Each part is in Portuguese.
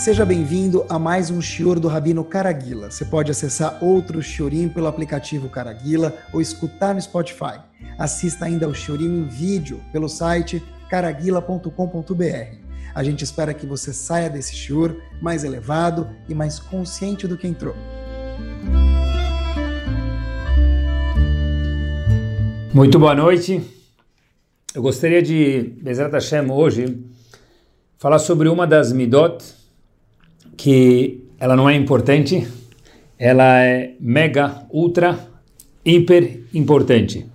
Seja bem-vindo a mais um Shior do Rabino Caraguila. Você pode acessar outro Shiorim pelo aplicativo Caraguila ou escutar no Spotify. Assista ainda ao Shiorim em vídeo pelo site caraguila.com.br. A gente espera que você saia desse Shior mais elevado e mais consciente do que entrou. Muito boa noite. Eu gostaria de, Bezerra Hashem, hoje, falar sobre uma das midot que ela não é importante, ela é mega, ultra, hiper importante.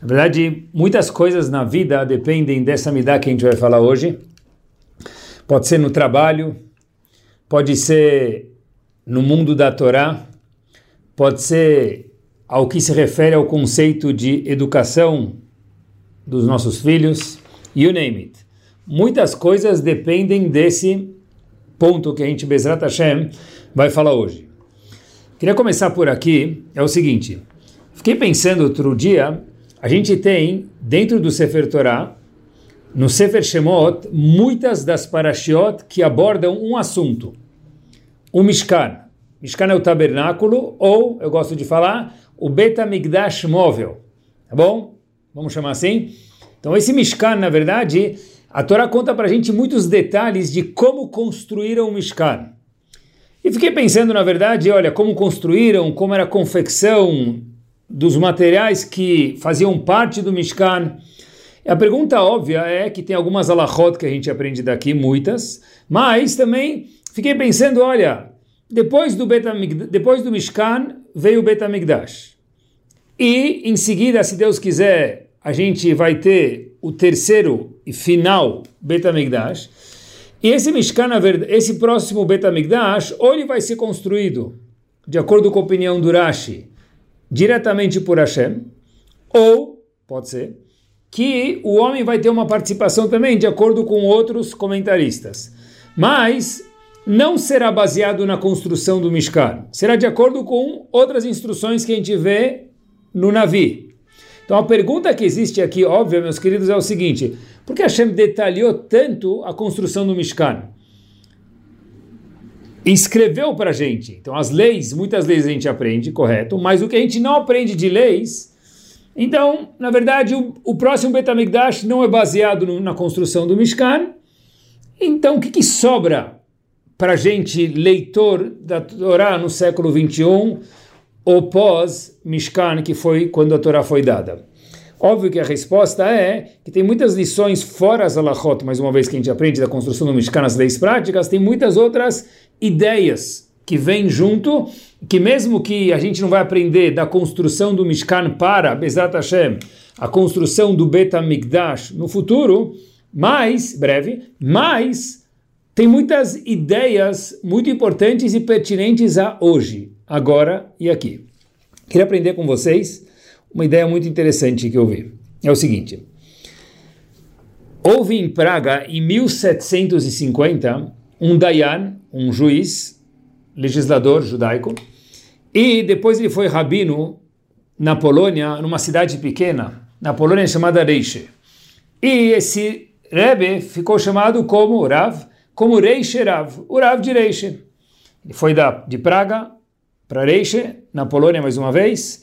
Na verdade, muitas coisas na vida dependem dessa midá que a gente vai falar hoje. Pode ser no trabalho, pode ser no mundo da Torá, pode ser ao que se refere ao conceito de educação dos nossos filhos, you name it. Muitas coisas dependem desse ponto que a gente, Bezrat Hashem, vai falar hoje. Queria começar por aqui, é o seguinte, fiquei pensando outro dia, a gente tem, dentro do Sefer Torah, no Sefer Shemot, muitas das parashiot que abordam um assunto, o Mishkan. Mishkan é o tabernáculo, ou, eu gosto de falar, o Betamigdash móvel, tá bom? Vamos chamar assim? Então esse Mishkan, na verdade, a Torá conta para a gente muitos detalhes de como construíram o Mishkan. E fiquei pensando, na verdade, olha, como construíram, como era a confecção dos materiais que faziam parte do Mishkan. A pergunta óbvia é que tem algumas alahot que a gente aprende daqui, muitas, mas também fiquei pensando, olha, depois do, depois do Mishkan veio o Betamigdash. E em seguida, se Deus quiser, a gente vai ter o terceiro final Betamigdash. E esse Mishkan, esse próximo Betamigdash, ou ele vai ser construído, de acordo com a opinião do Rashi, diretamente por Hashem, ou, pode ser, que o homem vai ter uma participação também, de acordo com outros comentaristas. Mas não será baseado na construção do Mishkan, será de acordo com outras instruções que a gente vê no Navi. Então a pergunta que existe aqui, óbvia, meus queridos, é o seguinte: por que Hashem detalhou tanto a construção do Mishkan? Escreveu para a gente. Então as leis, muitas leis a gente aprende, correto, mas o que a gente não aprende de leis. Então, na verdade, o, o próximo Betamigdash não é baseado no, na construção do Mishkan. Então, o que, que sobra para a gente, leitor da Torá no século 21? Ou pós Mishkan, que foi quando a Torá foi dada? Óbvio que a resposta é que tem muitas lições fora as alachot, mais uma vez que a gente aprende da construção do Mishkan, as leis práticas, tem muitas outras ideias que vêm junto, que mesmo que a gente não vai aprender da construção do Mishkan para Bezat Hashem, a construção do Bet HaMikdash no futuro, mais, breve, mas tem muitas ideias muito importantes e pertinentes a hoje agora e aqui. Queria aprender com vocês uma ideia muito interessante que eu vi. É o seguinte: houve em Praga, em 1750, um Dayan, um juiz, legislador judaico, e depois ele foi rabino na Polônia, numa cidade pequena, na Polônia chamada Reiche. E esse Rebbe ficou chamado como Rav, como Reiche Rav, o Rav de Reiche. Ele foi da, de Praga para Reiche, na Polônia mais uma vez,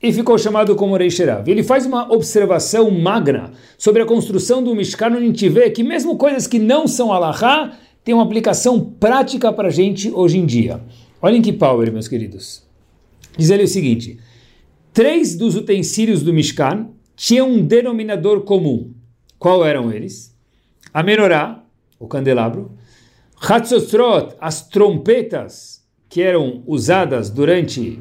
e ficou chamado como Reiche Rav. Ele faz uma observação magna sobre a construção do Mishkan, onde a gente vê que mesmo coisas que não são alahá, tem uma aplicação prática para a gente hoje em dia. Olhem que power, meus queridos. Diz ele o seguinte, três dos utensílios do Mishkan tinham um denominador comum. Qual eram eles? A menorá, o candelabro, Hatzotrot, as trompetas, que eram usadas durante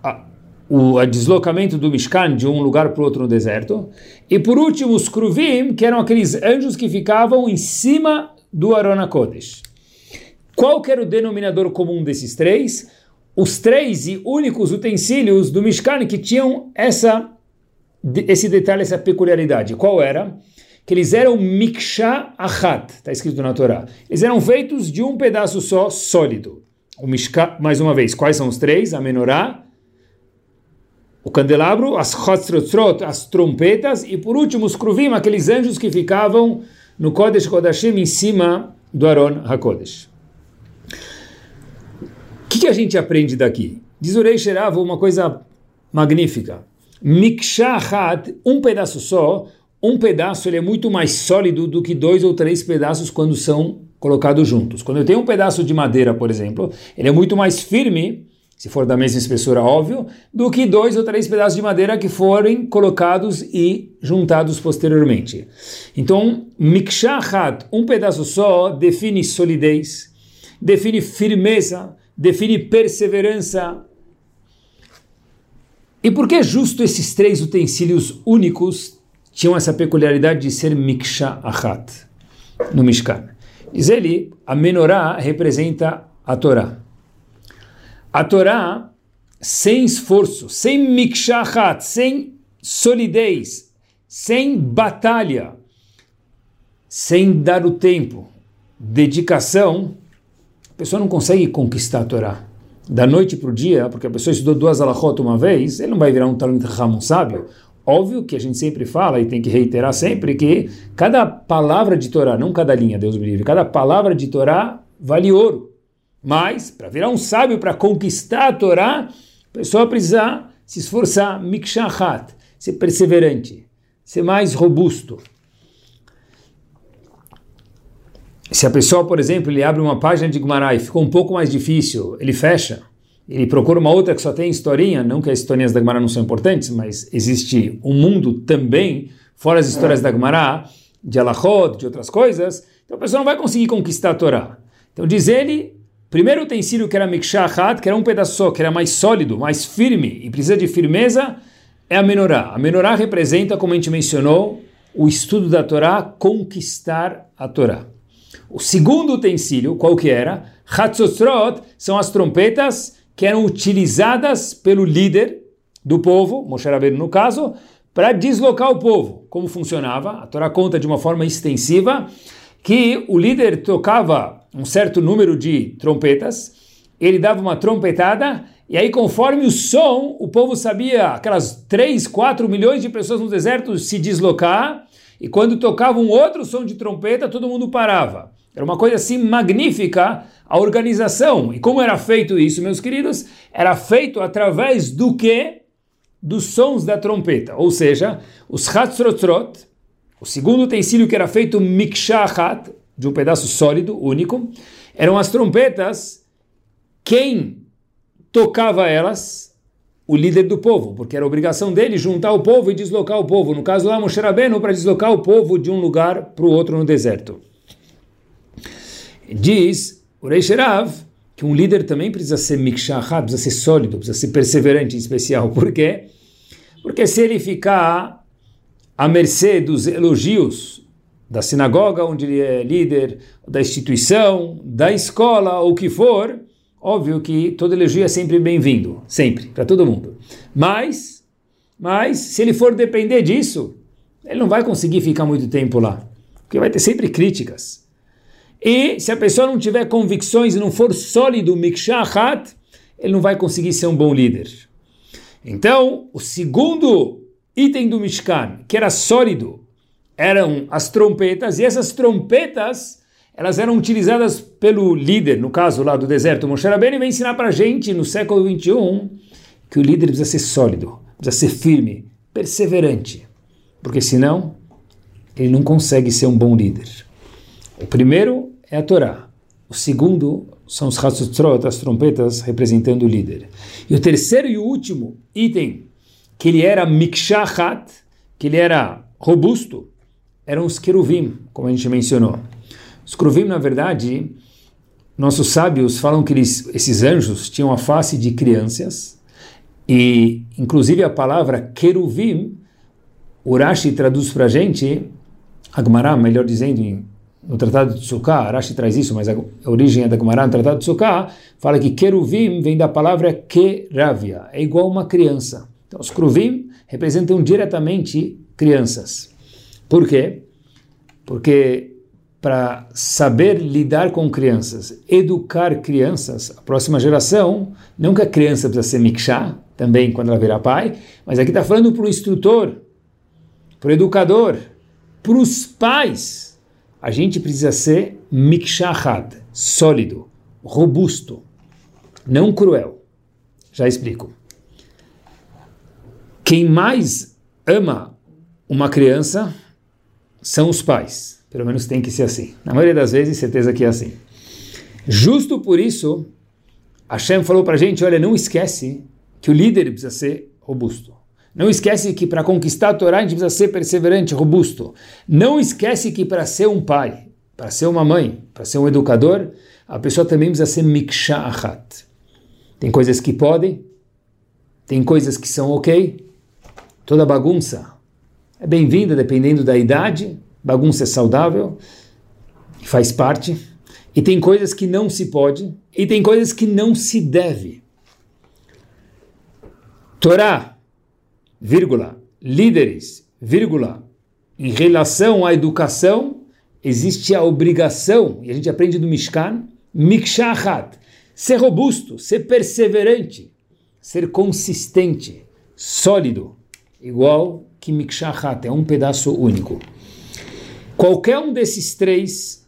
a, o a deslocamento do Mishkan de um lugar para o outro no deserto. E por último, os Kruvim, que eram aqueles anjos que ficavam em cima do Arona Kodesh. Qual que era o denominador comum desses três? Os três e únicos utensílios do Mishkan que tinham essa, esse detalhe, essa peculiaridade. Qual era? Que eles eram miksha achat, está escrito na Torá. Eles eram feitos de um pedaço só, sólido o Mishka, mais uma vez, quais são os três? A menorá, o candelabro, as chotzrotzrot, as trompetas, e por último os kruvim, aqueles anjos que ficavam no Kodesh Kodashim em cima do Aron HaKodesh. que, que a gente aprende daqui? Diz o Rei Sherav uma coisa magnífica. Mikshahat, um pedaço só, um pedaço ele é muito mais sólido do que dois ou três pedaços quando são colocados juntos. Quando eu tenho um pedaço de madeira, por exemplo, ele é muito mais firme, se for da mesma espessura, óbvio, do que dois ou três pedaços de madeira que forem colocados e juntados posteriormente. Então, mikshahat, um pedaço só, define solidez, define firmeza, define perseverança. E por que justo esses três utensílios únicos tinham essa peculiaridade de ser miksha achat no Mishkan? Diz ele, a menorá representa a Torá. A Torá, sem esforço, sem miksha achat, sem solidez, sem batalha, sem dar o tempo, dedicação, pessoa não consegue conquistar a Torá. Da noite para o dia, porque a pessoa estudou duas alahot uma vez, ele não vai virar um Talmud um sábio. Óbvio que a gente sempre fala e tem que reiterar sempre que cada palavra de Torá, não cada linha, Deus me livre, cada palavra de Torá vale ouro. Mas, para virar um sábio, para conquistar a Torá, a pessoa precisa se esforçar, mikshahat, ser perseverante, ser mais robusto. Se a pessoa, por exemplo, ele abre uma página de Gumará e ficou um pouco mais difícil, ele fecha, ele procura uma outra que só tem historinha, não que as historinhas da Gumará não são importantes, mas existe um mundo também, fora as histórias da Gumará, de Alachot, de outras coisas, então a pessoa não vai conseguir conquistar a Torá. Então diz ele, primeiro utensílio que era Mikshahat, que era um pedaço só, que era mais sólido, mais firme, e precisa de firmeza, é a menorá. A menorá representa, como a gente mencionou, o estudo da Torá, conquistar a Torá. O segundo utensílio, qual que era? Hatzotrot são as trompetas que eram utilizadas pelo líder do povo, Moshe Rabbeinu no caso, para deslocar o povo. Como funcionava? A Torá conta de uma forma extensiva que o líder tocava um certo número de trompetas, ele dava uma trompetada, e aí conforme o som, o povo sabia, aquelas 3, 4 milhões de pessoas no deserto se deslocar, e quando tocava um outro som de trompeta, todo mundo parava. Era uma coisa assim magnífica a organização. E como era feito isso, meus queridos? Era feito através do que? Dos sons da trompeta. Ou seja, os hatzrotrot, o segundo utensílio que era feito mikshahat, de um pedaço sólido, único, eram as trompetas. Quem tocava elas? O líder do povo, porque era obrigação dele juntar o povo e deslocar o povo. No caso lá, Moshe Rabbeinu, para deslocar o povo de um lugar para o outro no deserto. Diz o Rei Sherav que um líder também precisa ser mikshahad, precisa ser sólido, precisa ser perseverante em especial. Por quê? Porque se ele ficar à mercê dos elogios da sinagoga onde ele é líder, da instituição, da escola, ou o que for, óbvio que todo elogio é sempre bem-vindo, sempre, para todo mundo. Mas, mas, se ele for depender disso, ele não vai conseguir ficar muito tempo lá, porque vai ter sempre críticas. E se a pessoa não tiver convicções e não for sólido, mikshahat, ele não vai conseguir ser um bom líder. Então, o segundo item do Mishkan, que era sólido, eram as trompetas, e essas trompetas, elas eram utilizadas pelo líder, no caso lá do deserto, Moshe Rabbeinu vai ensinar para a gente, no século 21, que o líder precisa ser sólido, precisa ser firme, perseverante, porque senão ele não consegue ser um bom líder. O primeiro é a Torá. O segundo são os Hatzutrot, as trompetas, representando o líder. E o terceiro e o último item, que ele era Mikshahat, que ele era robusto, eram os queruvim, como a gente mencionou. Os queruvim, na verdade, nossos sábios falam que eles, esses anjos tinham a face de crianças, e inclusive a palavra queruvim, Urashi traduz para a gente, Agmará, melhor dizendo, em no Tratado de Sukkah, Rashi traz isso, mas a origem é da Gemara no Tratado de Sukkah, fala que Keruvim vem da palavra Keravia, é igual uma criança. Então, os Kruvim representam diretamente crianças. Por quê? Porque para saber lidar com crianças, educar crianças, a próxima geração, não que a criança precisa ser mikshá, também quando ela virar pai, mas aqui está falando para o instrutor, para o educador, para os pais, a gente precisa ser mikshahad, sólido, robusto. não cruel. Já explico. Quem mais ama uma criança são os pais. Pelo menos tem que ser assim. Na maioria das vezes, certeza que é assim. Justo por isso, Hashem falou para a gente: olha, não esquece que o líder precisa ser robusto. Não esquece que para conquistar a Torá a gente precisa ser perseverante, robusto. Não esquece que para ser um pai, para ser uma mãe, para ser um educador, a pessoa também precisa ser mikshahat. Tem coisas que podem, tem coisas que são ok. Toda bagunça é bem-vinda dependendo da idade. Bagunça é saudável e faz parte. E tem coisas que não se pode e tem coisas que não se deve. Torá, vírgula, líderes, vírgula, em relação à educação, existe a obrigação, e a gente aprende do Mishkan, Mikshahat, ser robusto, ser perseverante, ser consistente, sólido, igual que Mikshahat, é um pedaço único. Qualquer um desses três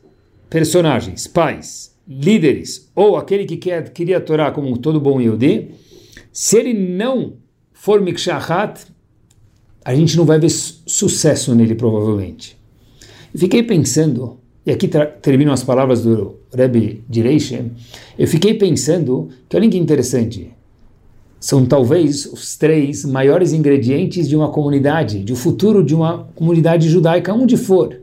personagens, pais, líderes, ou aquele que quer, queria a Torá como todo bom Yehudi, se ele não for Mikshahat, a gente não vai ver sucesso nele, provavelmente. Fiquei pensando, e aqui terminam as palavras do Rebbe Direishem, eu fiquei pensando que olha que interessante, são talvez os três maiores ingredientes de uma comunidade, de um futuro de uma comunidade judaica, onde for.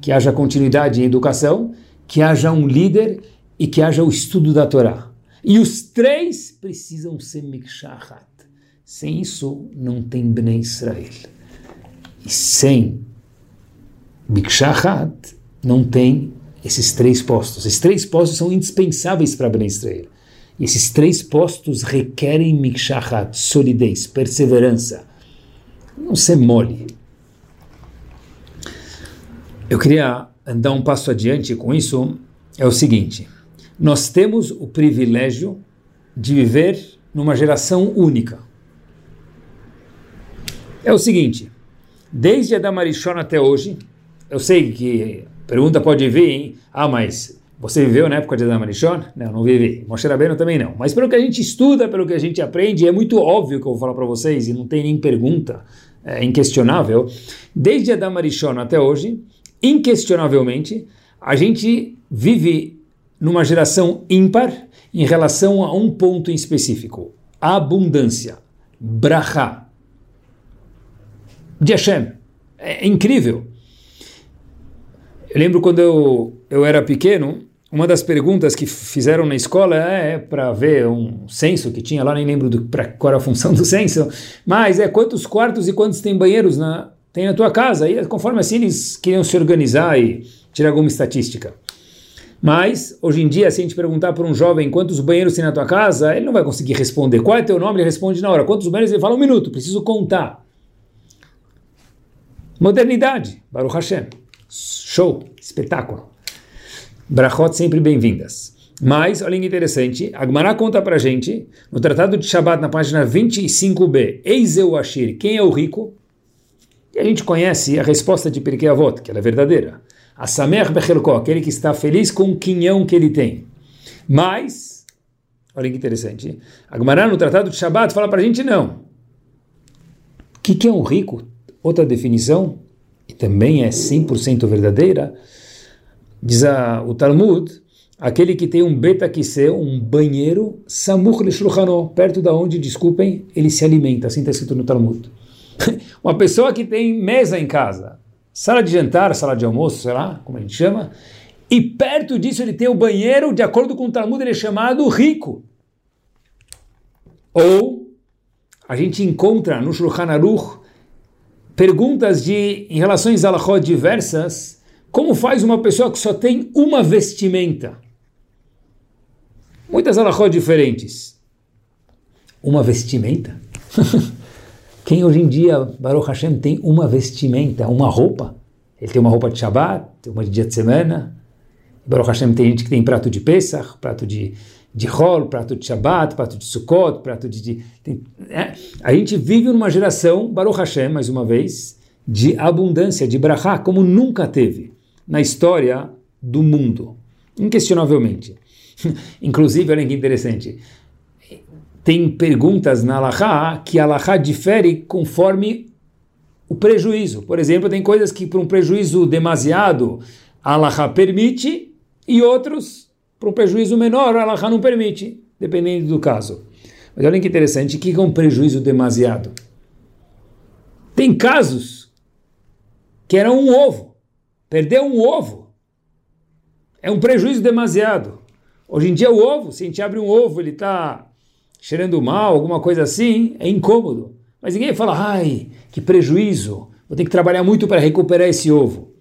Que haja continuidade em educação, que haja um líder e que haja o estudo da Torá. E os três precisam ser mikshahat. Sem isso, não tem Bnei Israel. E sem mikshahat, não tem esses três postos. Esses três postos são indispensáveis para Bnei Israel. Esses três postos requerem mikshahat, solidez, perseverança. Não ser mole. Eu queria andar um passo adiante com isso. É o seguinte: nós temos o privilégio de viver numa geração única. É o seguinte: desde Adam Arishon até hoje, eu sei que pergunta pode vir, hein? Ah, mas você viveu na época de Adam Arishon? Não, não vivi. Moshe Rabbeinu também não. Mas pelo que a gente estuda, pelo que a gente aprende, é muito óbvio que eu vou falar para vocês, e não tem nem pergunta, é inquestionável. Desde Adam Arishon até hoje, inquestionavelmente, a gente vive numa geração ímpar em relação a um ponto em específico. Abundância. Braha. De Hashem. É incrível. Eu lembro quando eu, eu era pequeno, uma das perguntas que fizeram na escola é, é para ver um censo que tinha lá, nem lembro do, pra, qual era a função do censo, mas é quantos quartos e quantos tem banheiros na, tem na tua casa. E conforme assim eles queriam se organizar e tirar alguma estatística. Mas, hoje em dia, se a gente perguntar para um jovem quantos banheiros tem na tua casa, ele não vai conseguir responder. Qual é teu nome? Ele responde na hora. Quantos banheiros? Ele fala um minuto, preciso contar. Modernidade, Baruch Hashem. Show, espetáculo. Brachot sempre bem-vindas. Mas, olha que interessante, Agmará conta pra gente, no Tratado de Shabbat, na página 25b, Eiseu Ashir, quem é o rico? E a gente conhece a resposta de Pirkei Avot, que ela é verdadeira. A Samer Bechelko, aquele que está feliz com o quinhão que ele tem. Mas, olha que interessante, Agmará no Tratado de Shabbat fala pra gente não. O que, que é um rico? Outra definição, e também é 100% verdadeira, Diz a, o Talmud, aquele que tem um betakise, um banheiro, samur lishluchano, perto da onde, desculpem, ele se alimenta, assim está escrito no Talmud. Uma pessoa que tem mesa em casa, sala de jantar, sala de almoço, sei lá, como a gente chama, e perto disso ele tem o banheiro, de acordo com o Talmud, ele é chamado rico. Ou a gente encontra no Shulchan Aruch perguntas de, em relações a halachot diversas, como faz uma pessoa que só tem uma vestimenta? Muitas alahot diferentes. Uma vestimenta? Quem hoje em dia, Baruch Hashem, tem uma vestimenta, uma roupa? Ele tem uma roupa de Shabbat, uma de dia de semana. Baruch Hashem tem gente que tem prato de Pesach, prato de, de Hol, prato de Shabbat, prato de Sukkot, prato de... de tem, é. A gente vive numa geração, Baruch Hashem, mais uma vez, de abundância, de brachá, como nunca teve na história do mundo, inquestionavelmente. Inclusive, olha que interessante, tem perguntas na Allahá que a Allahá difere conforme o prejuízo. Por exemplo, tem coisas que para um prejuízo demasiado a Allahá permite e outros para um prejuízo menor a Allahá não permite, dependendo do caso. Mas olha que interessante, o que é um prejuízo demasiado? Tem casos que era um ovo, perdeu um ovo, é um prejuízo demasiado. Hoje em dia o ovo, se a gente abre um ovo, ele está cheirando mal, alguma coisa assim, é incômodo. Mas ninguém fala, ai, que prejuízo, vou ter que trabalhar muito para recuperar esse ovo.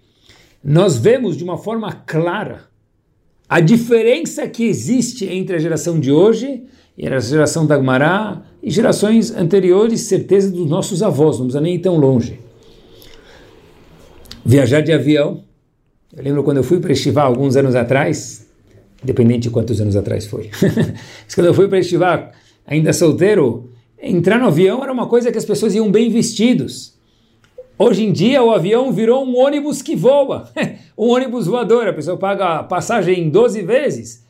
Nós vemos de uma forma clara a diferença que existe entre a geração de hoje e a geração da Agmará e gerações anteriores, certeza dos nossos avós, não precisa nem ir tão longe. Viajar de avião. Eu lembro quando eu fui para Estivá alguns anos atrás, independente de quantos anos atrás foi. quando eu fui para Estivá, ainda solteiro, entrar no avião era uma coisa que as pessoas iam bem vestidos. Hoje em dia o avião virou um ônibus que voa, um ônibus voador, a pessoa paga a passagem 12 vezes.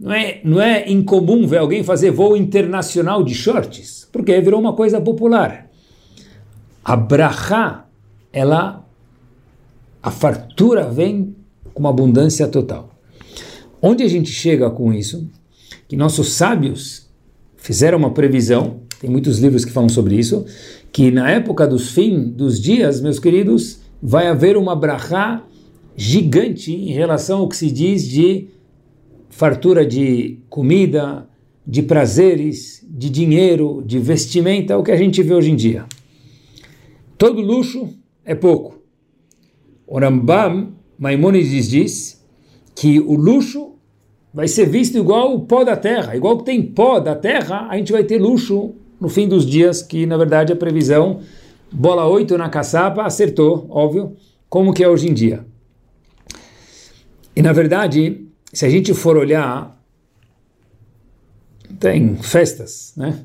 Não é, não é incomum ver alguém fazer voo internacional de shorts, porque virou uma coisa popular. A brachá, ela, a fartura vem com uma abundância total. Onde a gente chega com isso? Que nossos sábios fizeram uma previsão, tem muitos livros que falam sobre isso, que na época dos fim dos dias, meus queridos, vai haver uma brachá gigante em relação ao que se diz de fartura de comida, de prazeres, de dinheiro, de vestimenta, o que a gente vê hoje em dia. Todo luxo é pouco. O Rambam Maimonides diz que o luxo vai ser visto igual o pó da terra, igual que tem pó da terra, a gente vai ter luxo no fim dos dias, que na verdade a previsão, bola 8 na caçapa, acertou, óbvio, como que é hoje em dia. E na verdade, se a gente for olhar, tem festas, né?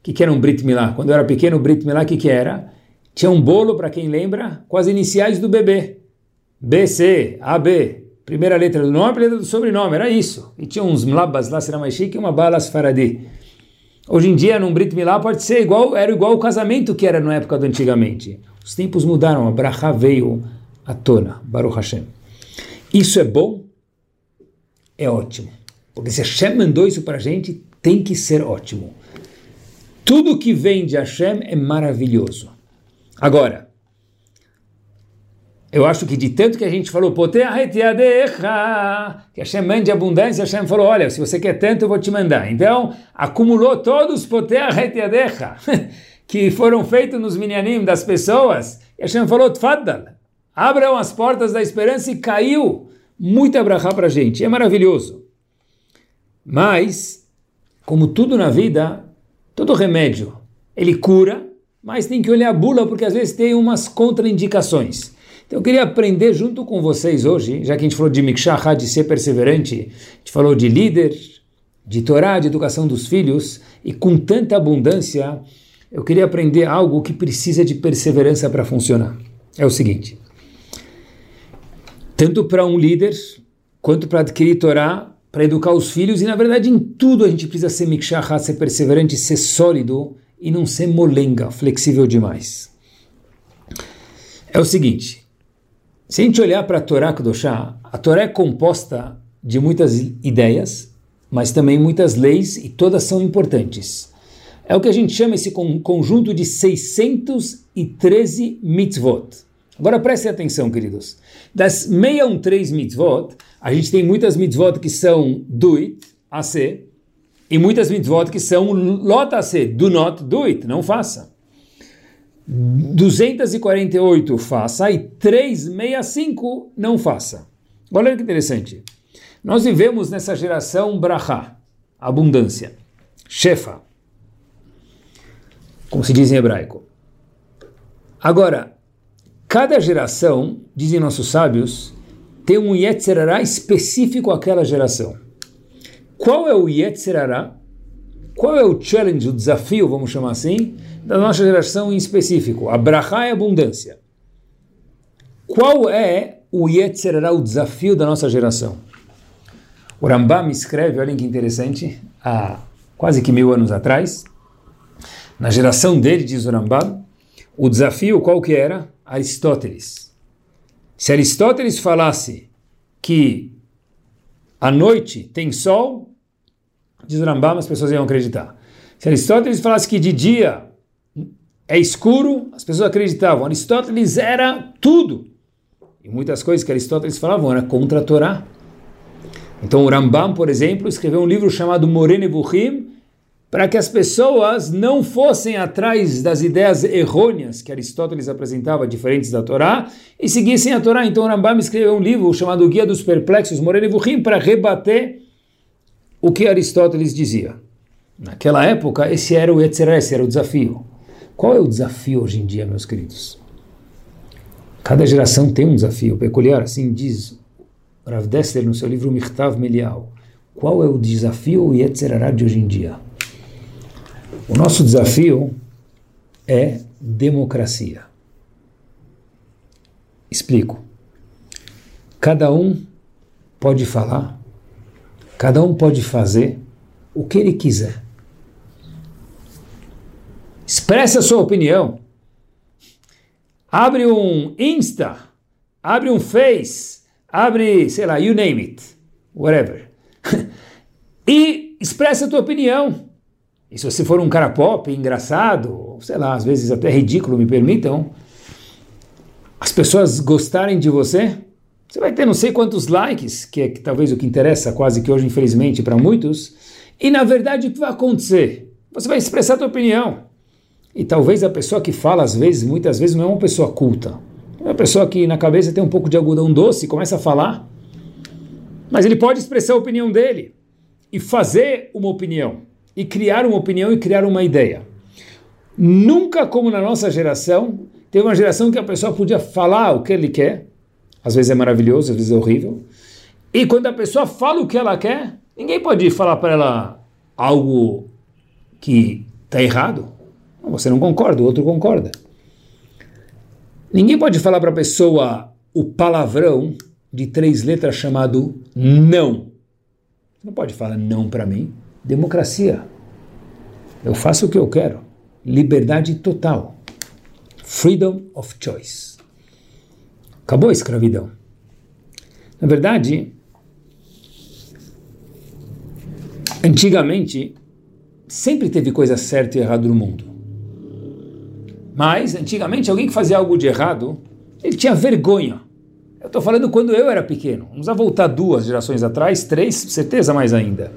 O que, que era um Brit Milá? Quando eu era pequeno, o Brit Milá, o que, que era? Tinha um bolo, para quem lembra, com as iniciais do bebê. BC, AB, primeira letra do nome, primeira letra do sobrenome, era isso. E tinha uns mlabas lá, será mais chique, e uma balas faradi. Hoje em dia, num Brit Milá, pode ser igual, era igual o casamento que era na época do antigamente. Os tempos mudaram, a Braha veio à tona, Baruch Hashem. Isso é bom? É ótimo. Porque se Hashem mandou isso para a gente, tem que ser ótimo. Tudo que vem de Hashem é maravilhoso. Agora, eu acho que de tanto que a gente falou, que Hashem mande abundância, Hashem falou, olha, se você quer tanto, eu vou te mandar. Então, acumulou todos que foram feitos nos minyanim das pessoas, e Hashem falou, tfaddal, abram as portas da esperança e caiu muita brachá para a gente. É maravilhoso. Mas, como tudo na vida, todo remédio, ele cura, mas tem que olhar a bula, porque às vezes tem umas contraindicações. Então eu queria aprender junto com vocês hoje, já que a gente falou de Mikshah, de ser perseverante, a gente falou de líder, de Torá, de educação dos filhos, e com tanta abundância, eu queria aprender algo que precisa de perseverança para funcionar. É o seguinte: tanto para um líder, quanto para adquirir Torá, para educar os filhos, e na verdade em tudo a gente precisa ser Mikshah, ser perseverante, ser sólido e não ser molenga, flexível demais. É o seguinte, se a gente olhar para a Torá Kudoshá, a Torá é composta de muitas ideias, mas também muitas leis e todas são importantes. É o que a gente chama esse conjunto de 613 mitzvot. Agora prestem atenção, queridos. Das 613 mitzvot, a gente tem muitas mitzvot que são do it, AC, e muitas mitzvot que são lot AC, do not do it, não faça. 248 faça e 365 não faça. Olha que interessante. Nós vivemos nessa geração brachá, abundância, shefa, como se diz em hebraico. Agora, cada geração, dizem nossos sábios, tem um Yetzerará específico àquela geração. Qual é o Yetzerará? Qual é o challenge, o desafio, vamos chamar assim, da nossa geração em específico? A é abundância. Qual é o Yetzerará, o desafio da nossa geração? O Rambam escreve, olhem que interessante, há quase que mil anos atrás, na geração dele, diz o Rambam, o desafio qual que era? Aristóteles. Se Aristóteles falasse que à noite tem sol, diz o Rambam, as pessoas iam acreditar. Se Aristóteles falasse que de dia é escuro, as pessoas acreditavam. Aristóteles era tudo. E muitas coisas que Aristóteles falava eram contra a Torá. Então o Rambam, por exemplo, escreveu um livro chamado Morene Buchim, para que as pessoas não fossem atrás das ideias errôneas que Aristóteles apresentava, diferentes da Torá, e seguissem a Torá. Então o Rambam escreveu um livro chamado Guia dos Perplexos, Morene Buchim, para rebater o que Aristóteles dizia. Naquela época, esse era o Yetzirah, esse era o desafio. Qual é o desafio hoje em dia, meus queridos? Cada geração tem um desafio peculiar, assim diz Rav Dessler no seu livro Mirtav Melial. Qual é o desafio Yetzirah de hoje em dia? O nosso desafio é democracia. Explico. Cada um pode falar, cada um pode fazer o que ele quiser. Expresse a sua opinião. Abre um Insta, abre um Face, abre, sei lá, you name it, whatever. e expressa a tua opinião. E se você for um cara pop, engraçado, sei lá, às vezes até ridículo, me permitam, as pessoas gostarem de você, você vai ter não sei quantos likes, que é que, talvez o que interessa quase que hoje, infelizmente, para muitos, e na verdade o que vai acontecer? Você vai expressar a tua opinião. E talvez a pessoa que fala, às vezes, muitas vezes, não é uma pessoa culta. É uma pessoa que na cabeça tem um pouco de algodão doce e começa a falar. Mas ele pode expressar a opinião dele e fazer uma opinião, e criar uma opinião e criar uma ideia. Nunca como na nossa geração, teve uma geração que a pessoa podia falar o que ele quer, às vezes é maravilhoso, às vezes é horrível, e quando a pessoa fala o que ela quer, ninguém pode falar para ela algo que está errado. Você não concorda, o outro concorda. Ninguém pode falar para a pessoa o palavrão de três letras chamado não. Você não pode falar não para mim. Democracia. Eu faço o que eu quero. Liberdade total. Freedom of choice. Acabou a escravidão. Na verdade, antigamente, sempre teve coisa certa e errada no mundo. Mas, antigamente, alguém que fazia algo de errado, ele tinha vergonha. Eu estou falando quando eu era pequeno. Vamos voltar duas gerações atrás, três, certeza mais ainda.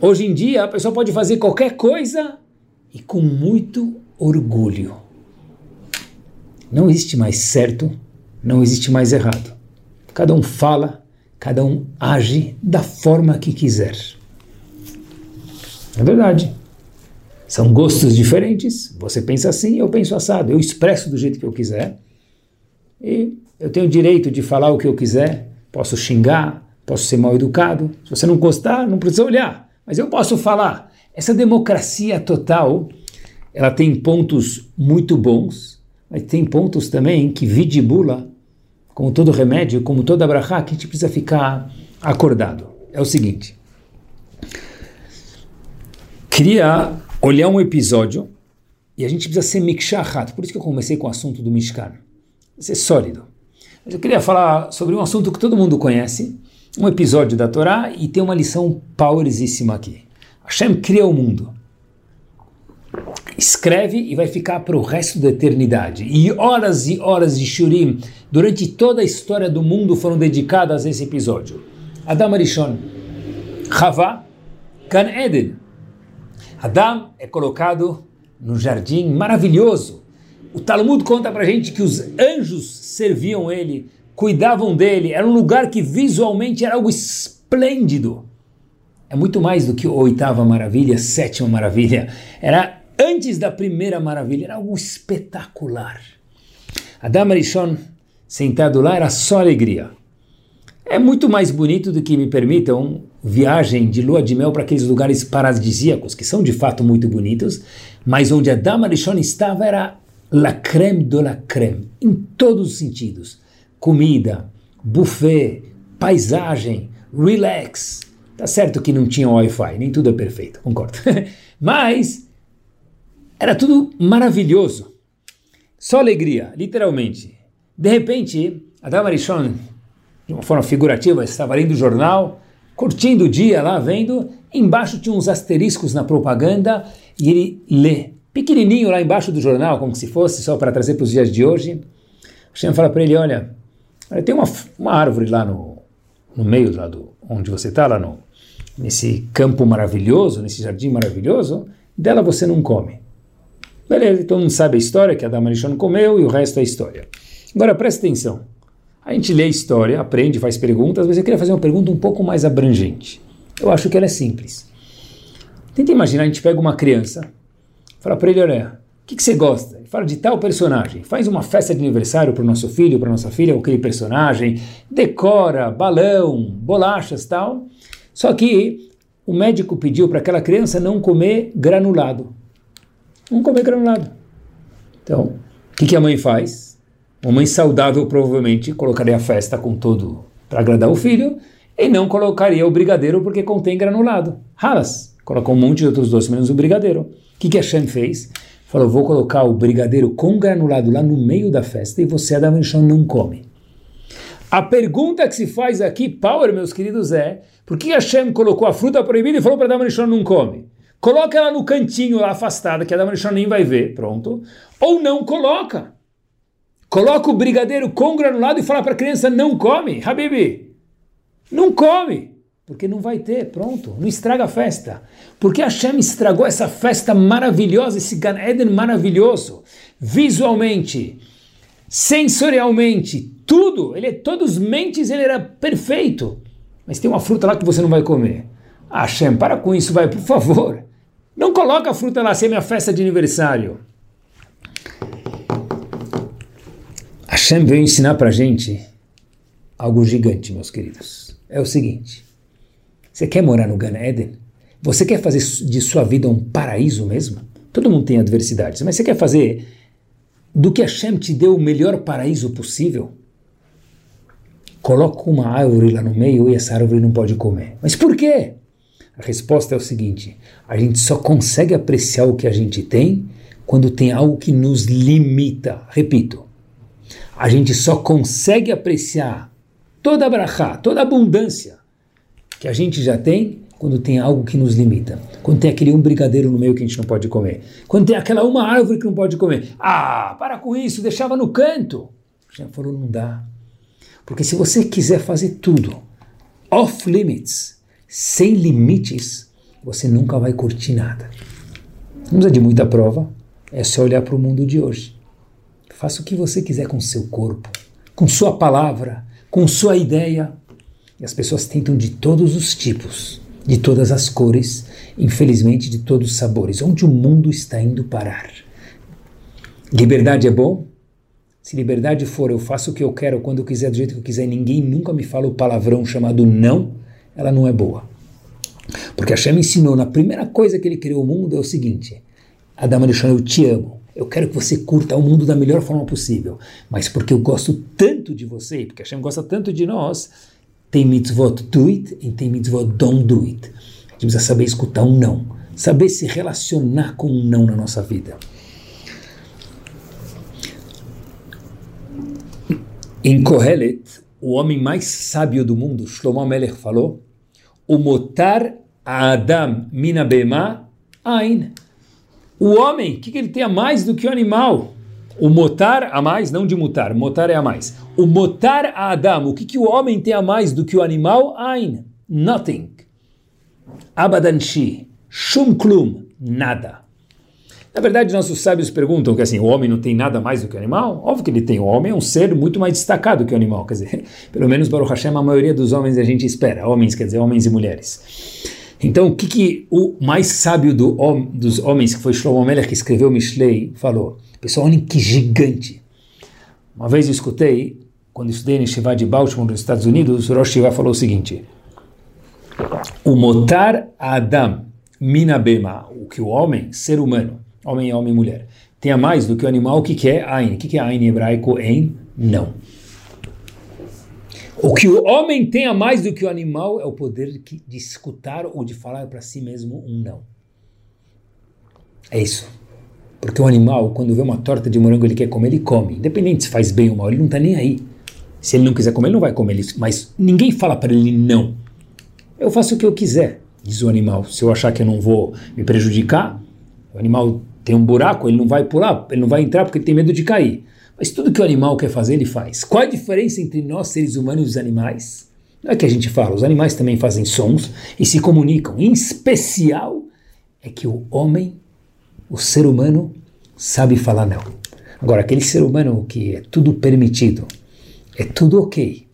Hoje em dia, a pessoa pode fazer qualquer coisa e com muito orgulho. Não existe mais certo, não existe mais errado. Cada um fala, cada um age da forma que quiser. É verdade. São gostos diferentes. Você pensa assim, eu penso assado. Eu expresso do jeito que eu quiser. E eu tenho o direito de falar o que eu quiser. Posso xingar, posso ser mal educado. Se você não gostar, não precisa olhar. Mas eu posso falar. Essa democracia total, ela tem pontos muito bons, mas tem pontos também que vidibula, como todo remédio, como toda brachá, que a gente precisa ficar acordado. É o seguinte. Queria olhar um episódio e a gente precisa ser mikshahat. Por isso que eu comecei com o assunto do Mishkan. Ser sólido. Mas eu queria falar sobre um assunto que todo mundo conhece, um episódio da Torá e tem uma lição powerosíssima aqui. Hashem cria o mundo. Escreve e vai ficar para o resto da eternidade. E horas e horas de Shurim, durante toda a história do mundo, foram dedicadas a esse episódio. Adam Arishon, Chava, Gan Eden, Adão é colocado no jardim maravilhoso. O Talmud conta para gente que os anjos serviam ele, cuidavam dele, era um lugar que visualmente era algo esplêndido. É muito mais do que oitava maravilha, sétima maravilha. Era antes da primeira maravilha, era algo espetacular. Adam Arishon, sentado lá, era só alegria. É muito mais bonito do que me permitam viagem de lua de mel para aqueles lugares paradisíacos, que são de fato muito bonitos, mas onde a Dama Rishon estava era la creme de la creme, em todos os sentidos. Comida, buffet, paisagem, relax. Tá certo que não tinha Wi-Fi, nem tudo é perfeito, concordo. Mas era tudo maravilhoso. Só alegria, literalmente. De repente, Adam Arishon, de uma forma figurativa, estava lendo o jornal, curtindo o dia lá, vendo. Embaixo tinha uns asteriscos na propaganda e ele lê, pequenininho lá embaixo do jornal, como se fosse só para trazer para os dias de hoje. O Shem fala para ele: Olha, tem uma, uma árvore lá no, no meio lá do, onde você está, lá no, nesse campo maravilhoso, nesse jardim maravilhoso, dela você não come. Beleza, todo mundo sabe a história, que a não comeu e o resto é história. Agora presta atenção. A gente lê a história, aprende, faz perguntas, mas eu queria fazer uma pergunta um pouco mais abrangente. Eu acho que ela é simples. Tenta imaginar, a gente pega uma criança, fala para ele, olha, o que, que, você gosta? Fala de tal personagem, faz uma festa de aniversário para o nosso filho, para nossa filha, aquele personagem, decora, balão, bolachas tal. Só que o médico pediu para aquela criança não comer granulado. Não comer granulado. Então, o que, que a mãe faz? Uma mãe saudável provavelmente colocaria a festa com todo para agradar o filho e não colocaria o brigadeiro porque contém granulado. Halas, colocou um monte de outros doces menos o brigadeiro. O que, que a Shem fez? Falou, vou colocar o brigadeiro com granulado lá no meio da festa e você, Adam Shon, não come. A pergunta que se faz aqui, Power, meus queridos, é por que Hashem colocou a fruta proibida e falou para Adam Rishon não come? Coloca ela no cantinho lá afastada, que Adam Rishon nem vai ver, pronto. Ou não coloca. Coloca o brigadeiro com granulado e fala para a criança não come. Habibi, não come. Porque não vai ter, pronto. Não estraga a festa. Porque Hashem estragou essa festa maravilhosa, esse Gan Eden maravilhoso, visualmente, sensorialmente, tudo. Ele é todos mentes, ele era perfeito mas tem uma fruta lá que você não vai comer. Hashem, para com isso, vai, por favor. Não coloca a fruta é minha festa de aniversário. Hashem veio ensinar para gente algo gigante, meus queridos. É o seguinte, você quer morar no Gan Eden? Você quer fazer de sua vida um paraíso mesmo? Todo mundo tem adversidades, mas você quer fazer do que Hashem te deu o melhor paraíso possível? coloca uma árvore lá no meio e essa árvore não pode comer. Mas por quê? A resposta é o seguinte: a gente só consegue apreciar o que a gente tem quando tem algo que nos limita. Repito, a gente só consegue apreciar toda a brachá, toda a abundância que a gente já tem quando tem algo que nos limita. Quando tem aquele um brigadeiro no meio que a gente não pode comer. Quando tem aquela uma árvore que não pode comer. Ah, para com isso, deixava no canto. Já falou, não dá. Porque se você quiser fazer tudo off limits, sem limites, você nunca vai curtir nada. Não precisa de muita prova, é só olhar para o mundo de hoje. Faça o que você quiser com seu corpo, com sua palavra, com sua ideia. E as pessoas tentam de todos os tipos, de todas as cores, infelizmente de todos os sabores. Onde o mundo está indo parar? Liberdade é bom? Se liberdade for eu faço o que eu quero, quando eu quiser, do jeito que eu quiser, ninguém nunca me fala o palavrão chamado não, ela não é boa. Porque Hashem ensinou, na primeira coisa que ele criou o mundo é o seguinte, Adama deixou eu te amo, eu quero que você curta o mundo da melhor forma possível, mas porque eu gosto tanto de você, porque Hashem gosta tanto de nós, tem mitzvot do it e tem mitzvot don't do it. A gente precisa saber escutar um não, saber se relacionar com um não na nossa vida. Em Kohelet, o homem mais sábio do mundo, Shlomo Melech, falou: O motar Adam minabema ain. O homem, o que, que ele tem a mais do que o animal? O motar a mais, não de mutar, motar é a mais. O motar a Adam, o que, que o homem tem a mais do que o animal? Ain. Nothing. Abadanshi. Shum klum. Nada. Na verdade, nossos sábios perguntam que assim, o homem não tem nada mais do que o animal? Óbvio que ele tem. O homem é um ser muito mais destacado que o animal. Quer dizer, pelo menos para o Hashem, a maioria dos homens a gente espera. Homens, quer dizer, homens e mulheres. Então, o que, que o mais sábio do, dos homens, que foi Shlomo Melech, que escreveu Mishlei, falou? Pessoal, olhem que gigante. Uma vez eu escutei, quando estudei no Shiva de Baltimore, nos Estados Unidos, o Rosh Shiva falou o seguinte: O motar Adam minabema, o que o homem, ser humano, homem, homem e mulher, tenha mais do que o animal, o que, que é Ain? O que, é Ain em hebraico? Em não. O que o homem tem a mais do que o animal é o poder de, escutar ou de falar para si mesmo um não. É isso. Porque o animal, quando vê uma torta de morango, ele quer comer, ele come. Independente se faz bem ou mal, ele não está nem aí. Se ele não quiser comer, ele não vai comer. Mas ninguém fala para ele não. Eu faço o que eu quiser, diz o animal. Se eu achar que eu não vou me prejudicar, o animal tem um buraco, ele não vai pular, ele não vai entrar porque tem medo de cair. Mas tudo que o animal quer fazer, ele faz. Qual a diferença entre nós, seres humanos, e os animais? Não é que a gente fala, os animais também fazem sons e se comunicam. Em especial é que o homem, o ser humano, sabe falar não. Agora, aquele ser humano que é tudo permitido, é tudo ok,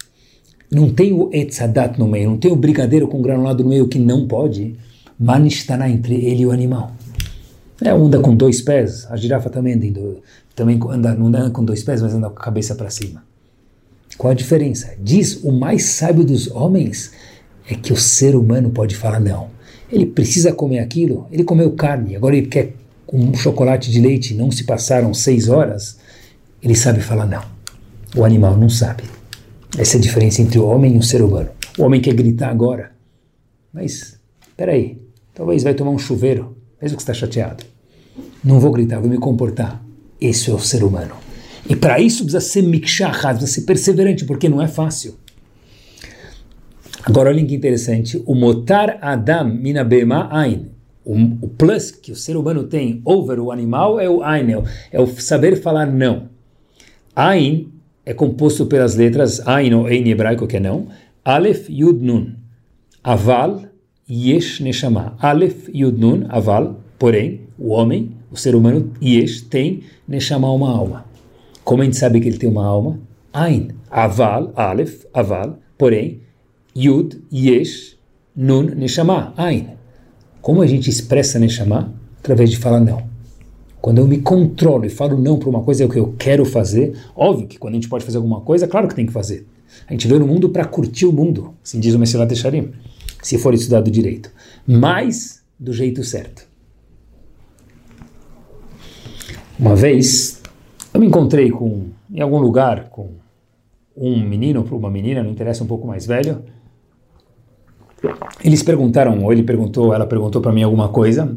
não tem o etzadat no meio, não tem o brigadeiro com granulado no meio que não pode, manistana entre ele e o animal. É, anda com dois pés, a girafa também anda, também anda, não anda com dois pés, mas anda com a cabeça para cima. Qual a diferença? Diz o mais sábio dos homens é que o ser humano pode falar não. Ele precisa comer aquilo, ele comeu carne, agora ele quer um chocolate de leite, não se passaram seis horas, ele sabe falar não. O animal não sabe. Essa é a diferença entre o homem e o ser humano. O homem quer gritar agora, mas peraí, talvez vai tomar um chuveiro, mesmo que está chateado. Não vou gritar, vou me comportar. Esse é o ser humano. E para isso precisa ser mikshahad, precisa ser perseverante, porque não é fácil. Agora olhem que interessante, o motar adam minabema ain, o, plus que o ser humano tem over o animal é o ain, é o saber falar não. Ain é composto pelas letras Ain ou Ein hebraico, que é não, Aleph, Yud, Nun, Aval, Yesh, Neshama. Aleph, Yud, Nun, Aval, porém, o homem, o ser humano, Yesh, tem Neshama, uma alma. Como a gente sabe que ele tem uma alma? Ain, Aval, Aleph, Aval, porém, Yud, Yesh, Nun, Neshama, Ain. Como a gente expressa Neshama? Através de falar não. Quando eu me controlo e falo não para uma coisa que eu quero fazer, óbvio que quando a gente pode fazer alguma coisa, claro que tem que fazer. A gente veio no mundo para curtir o mundo, assim diz o Messilat Echarim, se for estudado direito. Mas do jeito certo. Uma vez, eu me encontrei com, em algum lugar com um menino ou uma menina, não interessa, um pouco mais velho. Eles perguntaram, ou ele perguntou, ela perguntou para mim alguma coisa.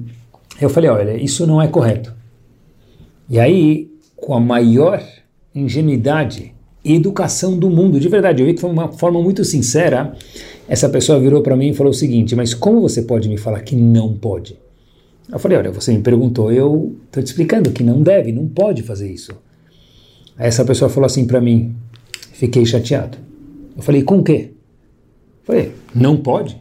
Eu falei, olha, isso não é correto. E aí, com a maior ingenuidade e educação do mundo, de verdade, eu vi que foi uma forma muito sincera, essa pessoa virou para mim e falou o seguinte: Mas como você pode me falar que não pode? Eu falei: Olha, você me perguntou, eu estou te explicando que não deve, não pode fazer isso. Aí essa pessoa falou assim para mim, fiquei chateado. Eu falei: Com o quê? Eu falei: Não pode?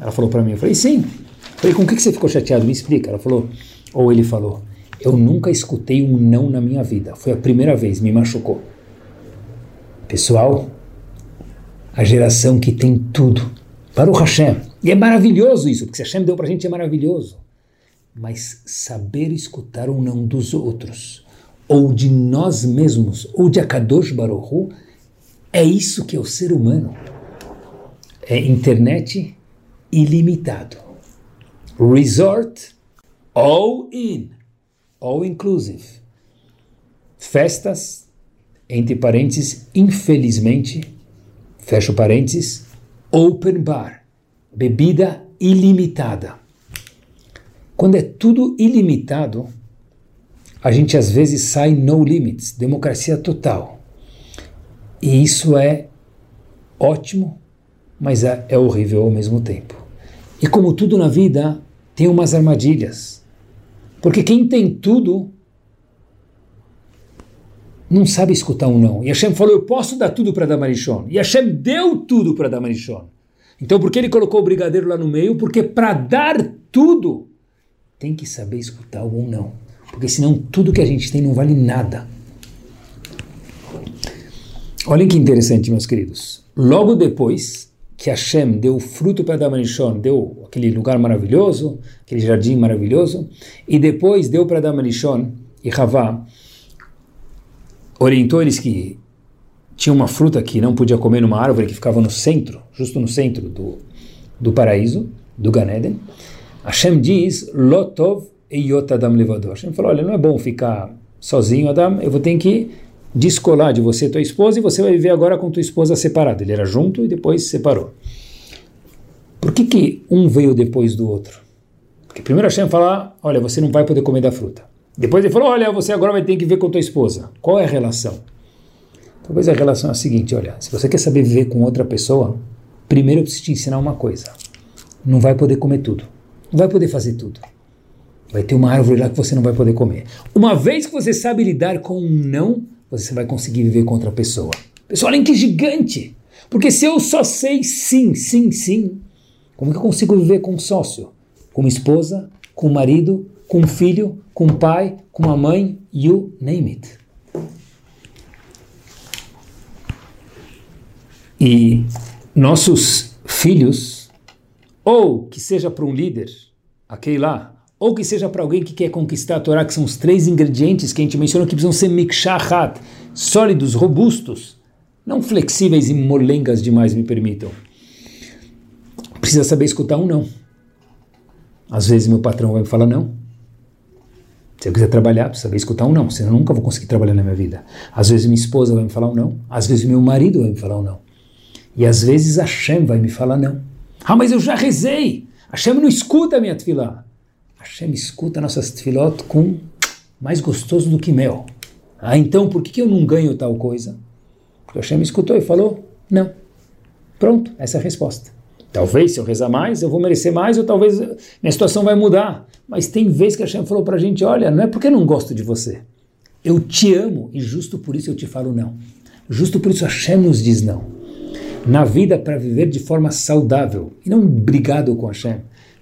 Ela falou para mim: Eu falei: Sim. Eu falei: Com o que você ficou chateado? Me explica. Ela falou: Ou ele falou. Eu nunca escutei um não na minha vida. Foi a primeira vez, me machucou. Pessoal, a geração que tem tudo. Para o Hashem. E é maravilhoso isso, porque se Hashem deu para a gente é maravilhoso. Mas saber escutar um não dos outros, ou de nós mesmos, ou de Akadosh Baruchu, é isso que é o ser humano. É internet ilimitado. Resort all in all inclusive. Festas, entre parênteses, infelizmente, fecho parênteses, open bar, bebida ilimitada. Quando é tudo ilimitado, a gente às vezes sai no limits, democracia total. E isso é ótimo, mas é, é horrível ao mesmo tempo. E como tudo na vida, tem umas armadilhas. Porque quem tem tudo não sabe escutar um não. E Hashem falou: Eu posso dar tudo para Damarishon. E Hashem deu tudo para Damarishon. Então, por que ele colocou o brigadeiro lá no meio? Porque para dar tudo, tem que saber escutar um não. Porque senão tudo que a gente tem não vale nada. Olhem que interessante, meus queridos. Logo depois que Hashem deu fruto para Damanishon, deu aquele lugar maravilhoso, aquele jardim maravilhoso, e depois deu para Damanishon e Havá, orientou eles que tinha uma fruta que não podia comer numa árvore que ficava no centro, justo no centro do, do paraíso, do Ganeden. Hashem diz, Lotov e Yot Adam Levador. Hashem falou, olha, não é bom ficar sozinho, Adam, eu vou ter que descolar de você tua esposa e você vai viver agora com tua esposa separada. Ele era junto e depois separou. Por que, que um veio depois do outro? Porque primeiro Hashem fala, olha, você não vai poder comer da fruta. Depois ele falou, olha, você agora vai ter que viver com tua esposa. Qual é a relação? Talvez a relação é a seguinte, olha, se você quer saber viver com outra pessoa, primeiro eu preciso te ensinar uma coisa. Não vai poder comer tudo. Não vai poder fazer tudo. Vai ter uma árvore lá que você não vai poder comer. Uma vez que você sabe lidar com um não, você vai conseguir viver com outra pessoa. Pessoal, olhem que gigante! Porque se eu só sei sim, sim, sim, como que eu consigo viver com um sócio? Com uma esposa, com um marido, com um filho, com um pai, com uma mãe, you name it. E nossos filhos, ou que seja para um líder, aquele lá, ou que seja para alguém que quer conquistar a Torá, que são os três ingredientes que a gente mencionou que precisam ser mikshahat, sólidos, robustos, não flexíveis e molengas demais, me permitam. Precisa saber escutar um não. Às vezes meu patrão vai me falar não. Se eu quiser trabalhar, precisa saber escutar um não, senão eu nunca vou conseguir trabalhar na minha vida. Às vezes minha esposa vai me falar um não, às vezes meu marido vai me falar um não. E às vezes Hashem vai me falar não. Ah, mas eu já rezei. Hashem não escuta a minha tefilá. Hashem escuta nossas tefilot com mais gostoso do que mel. Ah, então por que eu não ganho tal coisa? Porque Hashem escutou e falou, não. Pronto, essa é a resposta. Talvez se eu rezar mais, eu vou merecer mais, ou talvez minha situação vai mudar. Mas tem vezes que Hashem falou para a gente, olha, não é porque eu não gosto de você. Eu te amo e justo por isso eu te falo não. Justo por isso Hashem nos diz não. Na vida, para viver de forma saudável, e não brigado com Hashem,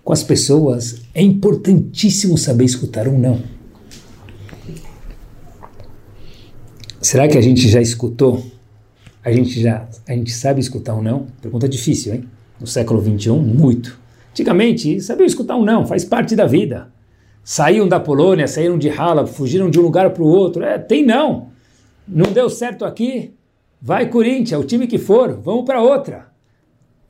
com as pessoas, é importantíssimo saber escutar um não. Será que a gente já escutou? A gente já a gente sabe escutar um não? Pergunta difícil, hein? No século 21, muito. Antigamente, saber escutar um não, faz parte da vida. Saíram da Polônia, saíram de Halab, fugiram de um lugar para o outro. É, tem não. Não deu certo aqui? Vai Corinthians, é o time que for, vamos para outra.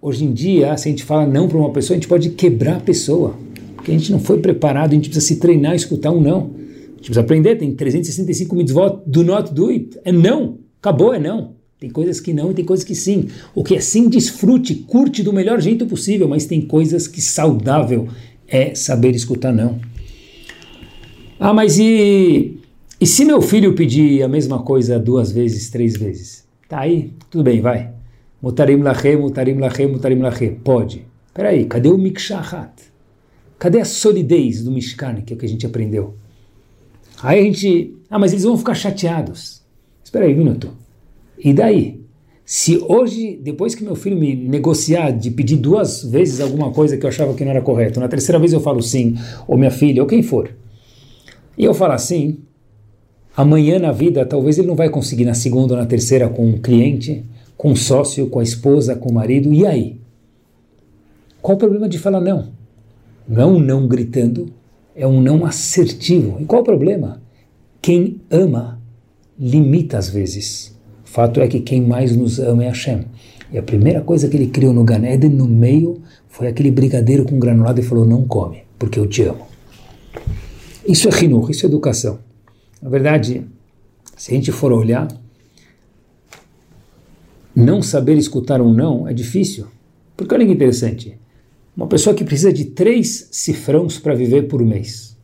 Hoje em dia, se a gente fala não para uma pessoa, a gente pode quebrar a pessoa. Porque a gente não foi preparado, a gente precisa se treinar a escutar um não. A gente precisa aprender, tem 365 mitzvot, do not do it. É não, acabou, é não. Tem coisas que não e tem coisas que sim. O que é sim, desfrute, curte do melhor jeito possível, mas tem coisas que saudável é saber escutar não. Ah, mas e, e se meu filho pedir a mesma coisa duas vezes, três vezes? Tá aí, tudo bem, vai. Mutarim lachem, mutarim lachem, mutarim lachem. Pode. Peraí, cadê o mikshahat? Cadê a solidez do mishkan, que é o que a gente aprendeu? Aí a gente... Ah, mas eles vão ficar chateados. Espera aí um minuto. E daí? Se hoje, depois que meu filho me negociar de pedir duas vezes alguma coisa que eu achava que não era correto, na terceira vez eu falo sim, ou minha filha, ou quem for, e eu falar sim, amanhã na vida talvez ele não vai conseguir na segunda ou na terceira com um cliente, com o sócio, com a esposa, com o marido, e aí? Qual o problema de falar não? Não é um não gritando, é um não assertivo. E qual o problema? Quem ama limita às vezes. Fato é que quem mais nos ama é Hashem. E a primeira coisa que ele criou no Gan Eden, no meio, foi aquele brigadeiro com granulado e falou: Não come, porque eu te amo. Isso é rinur, isso é educação. Na verdade, se a gente for olhar, não saber escutar um não é difícil. Porque olha que interessante. Uma pessoa que precisa de três cifrões para viver por mês.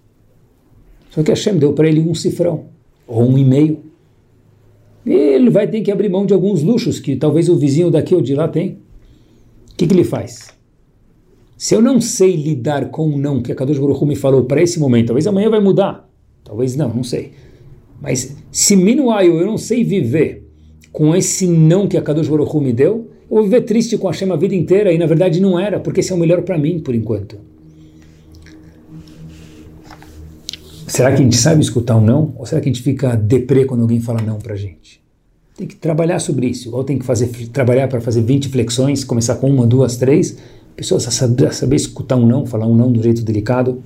Só que Hashem deu para ele um cifrão, ou um e-mail. Ele vai ter que abrir mão de alguns luxos que talvez o vizinho daqui ou de lá tem. O que, que ele faz? Se eu não sei lidar com o não que a Kadosh Baruch Hu me falou para esse momento, talvez amanhã vai mudar. Talvez não, não sei. Mas se minuaio eu não sei viver com esse não que a Kadosh Baruch Hu me deu, eu vou viver triste com a Hashem a vida inteira e na verdade não era, porque esse é o melhor para mim por enquanto. Será que a gente sabe escutar um não? Ou será que a gente fica deprê quando alguém fala não para gente? Tem que trabalhar sobre isso. Ou tem que fazer, trabalhar para fazer 20 flexões, começar com uma, duas, três. Pessoas a saber, a saber escutar um não, falar um não do jeito delicado.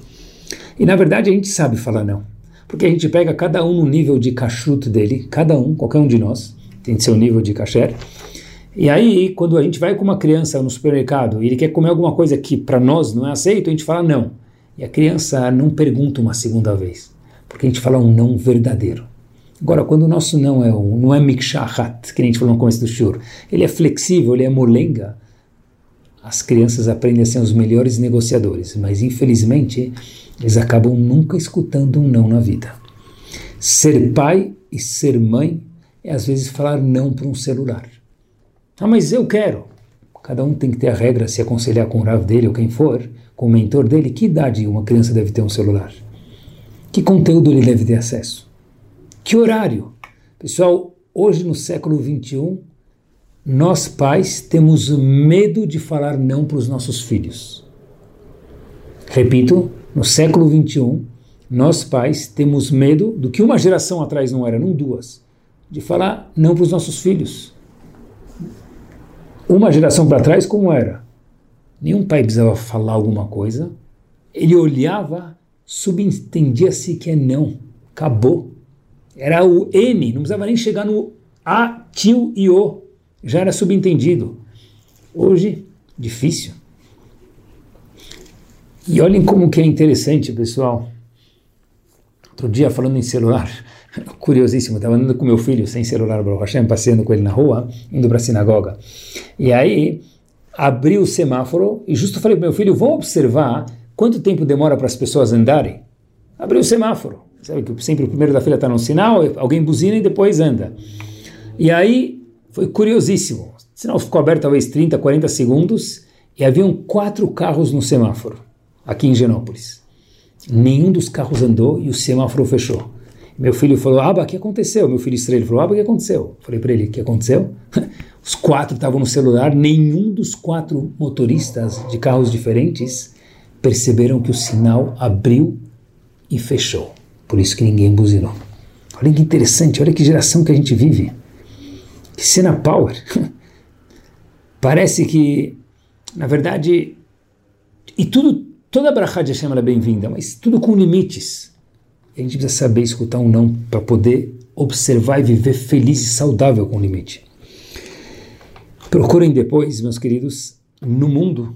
E na verdade a gente sabe falar não. Porque a gente pega cada um no nível de cachuto dele, cada um, qualquer um de nós tem seu nível de kasher. E aí, quando a gente vai com uma criança no supermercado e ele quer comer alguma coisa que para nós não é aceito, a gente fala não. E a criança não pergunta uma segunda vez, porque a gente fala um não verdadeiro. Agora, quando o nosso não é um, não é mikshahat, que a gente falou no começo do shur, ele é flexível, ele é molenga, as crianças aprendem a ser os melhores negociadores, mas infelizmente eles acabam nunca escutando um não na vida. Ser pai e ser mãe é às vezes falar não para um celular. Ah, mas eu quero. Cada um tem que ter a regra, se aconselhar com o Rav dele ou quem for, com o mentor dele, que idade uma criança deve ter um celular? Que conteúdo ele deve ter acesso? Que horário? Pessoal, hoje no século 21, nós pais temos medo de falar não para os nossos filhos. Repito, no século 21, nós pais temos medo do que uma geração atrás não era, não duas, de falar não para os nossos filhos. Uma geração para trás, como era? Nenhum pai precisava falar alguma coisa, ele olhava, subentendia-se que é não, acabou. Era o N, não precisava nem chegar no A, tio e O já era subentendido. Hoje, difícil. E olhem como que é interessante, pessoal. Outro dia, falando em celular, curiosíssimo, estava andando com meu filho sem celular, passeando com ele na rua, indo para a sinagoga. E aí, abri o semáforo e justo falei para meu filho, vou observar quanto tempo demora para as pessoas andarem. Abri o semáforo. Sabe que sempre o primeiro da fila está no sinal, alguém buzina e depois anda. E aí foi curiosíssimo. O sinal ficou aberto talvez 30, 40 segundos e haviam quatro carros no semáforo, aqui em Genópolis. Nenhum dos carros andou e o semáforo fechou. Meu filho falou, Aba, o que aconteceu? Meu filho estranho falou, Aba, o que aconteceu? Falei para ele, o que aconteceu? Os quatro estavam no celular, nenhum dos quatro motoristas de carros diferentes perceberam que o sinal abriu e fechou. Por isso que ninguém buzinou. Olha que interessante, olha que geração que a gente vive. Que cena power! Parece que, na verdade, e tudo, toda a Brachá de Hashem é bem-vinda, mas tudo com limites. E a gente precisa saber escutar um não para poder observar e viver feliz e saudável com o limite. Procurem depois, meus queridos, no mundo,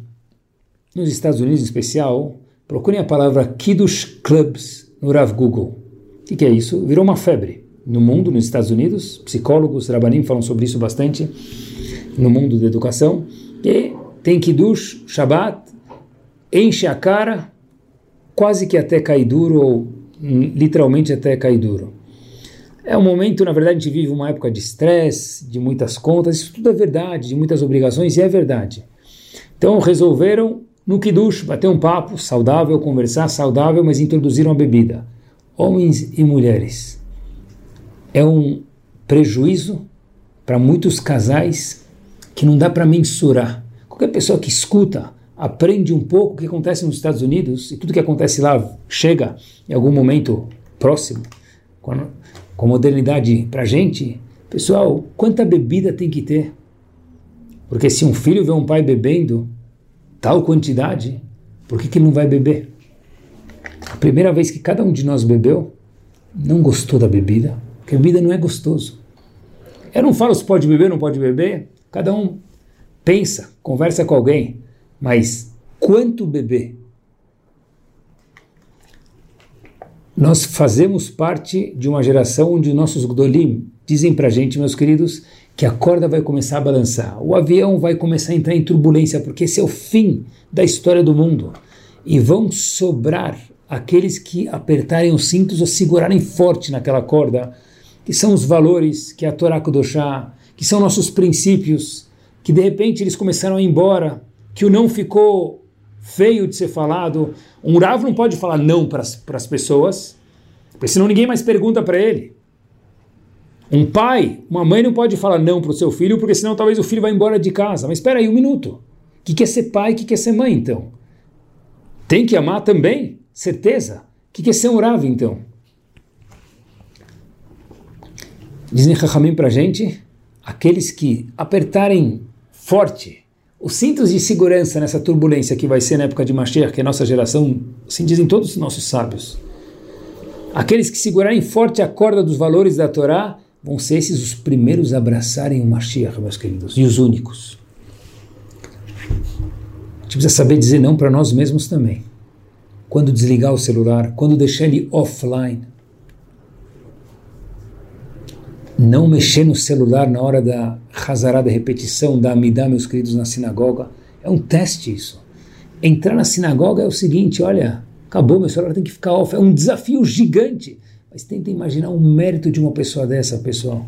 nos Estados Unidos em especial, procurem a palavra Kiddush Clubs no Rav Google. O que, é isso? Virou uma febre no mundo, nos Estados Unidos, psicólogos, rabanim falam sobre isso bastante no mundo da educação, e tem Kiddush, Shabbat, enche a cara, quase que até cair duro, ou literalmente até cair duro. É um momento, na verdade, a gente vive uma época de estresse, de muitas contas, isso tudo é verdade, de muitas obrigações, e é verdade. Então resolveram, no Kiddush, bater um papo saudável, conversar saudável, mas introduziram a bebida. Homens e mulheres é um prejuízo para muitos casais que não dá para mensurar. Qualquer pessoa que escuta, aprende um pouco o que acontece nos Estados Unidos e tudo que acontece lá chega em algum momento próximo, a, com a modernidade para a gente. Pessoal, quanta bebida tem que ter? Porque se um filho vê um pai bebendo tal quantidade, por que, que ele não vai beber? A primeira vez que cada um de nós bebeu, não gostou da bebida, porque bebida não é gostoso. Eu não falo se pode beber não pode beber. Cada um pensa, conversa com alguém. Mas quanto beber? Nós fazemos parte de uma geração onde nossos Gdolim dizem para gente, meus queridos, que a corda vai começar a balançar. O avião vai começar a entrar em turbulência, porque esse é o fim da história do mundo. E vão sobrar aqueles que apertarem os cintos ou segurarem forte naquela corda que são os valores que é a Torá Kudoshá, que são nossos princípios, que de repente eles começaram a ir embora, que o não ficou feio de ser falado. Um Rav não pode falar não para as pessoas, porque senão ninguém mais pergunta para ele. Um pai, uma mãe não pode falar não para o seu filho, porque senão talvez o filho vá embora de casa. Mas espera aí um minuto. O que, é ser pai? O que, é ser mãe, então? Tem que amar também? Certeza? O que, é ser um Rav, então? Dizem Rahamim para gente, aqueles que apertarem forte os cintos de segurança nessa turbulência que vai ser na época de Mashiach, que é a nossa geração, assim dizem todos os nossos sábios. Aqueles que segurarem forte a corda dos valores da Torá vão ser esses os primeiros a abraçarem o Mashiach, meus queridos, e os únicos. A gente precisa saber dizer não para nós mesmos também. Quando desligar o celular, quando deixar ele offline, não mexer no celular na hora da razarada repetição da Amidá, meus queridos, na sinagoga. É um teste isso. Entrar na sinagoga é o seguinte, olha, acabou, meu celular tem que ficar off. É um desafio gigante. Mas tenta imaginar o mérito de uma pessoa dessa, pessoal.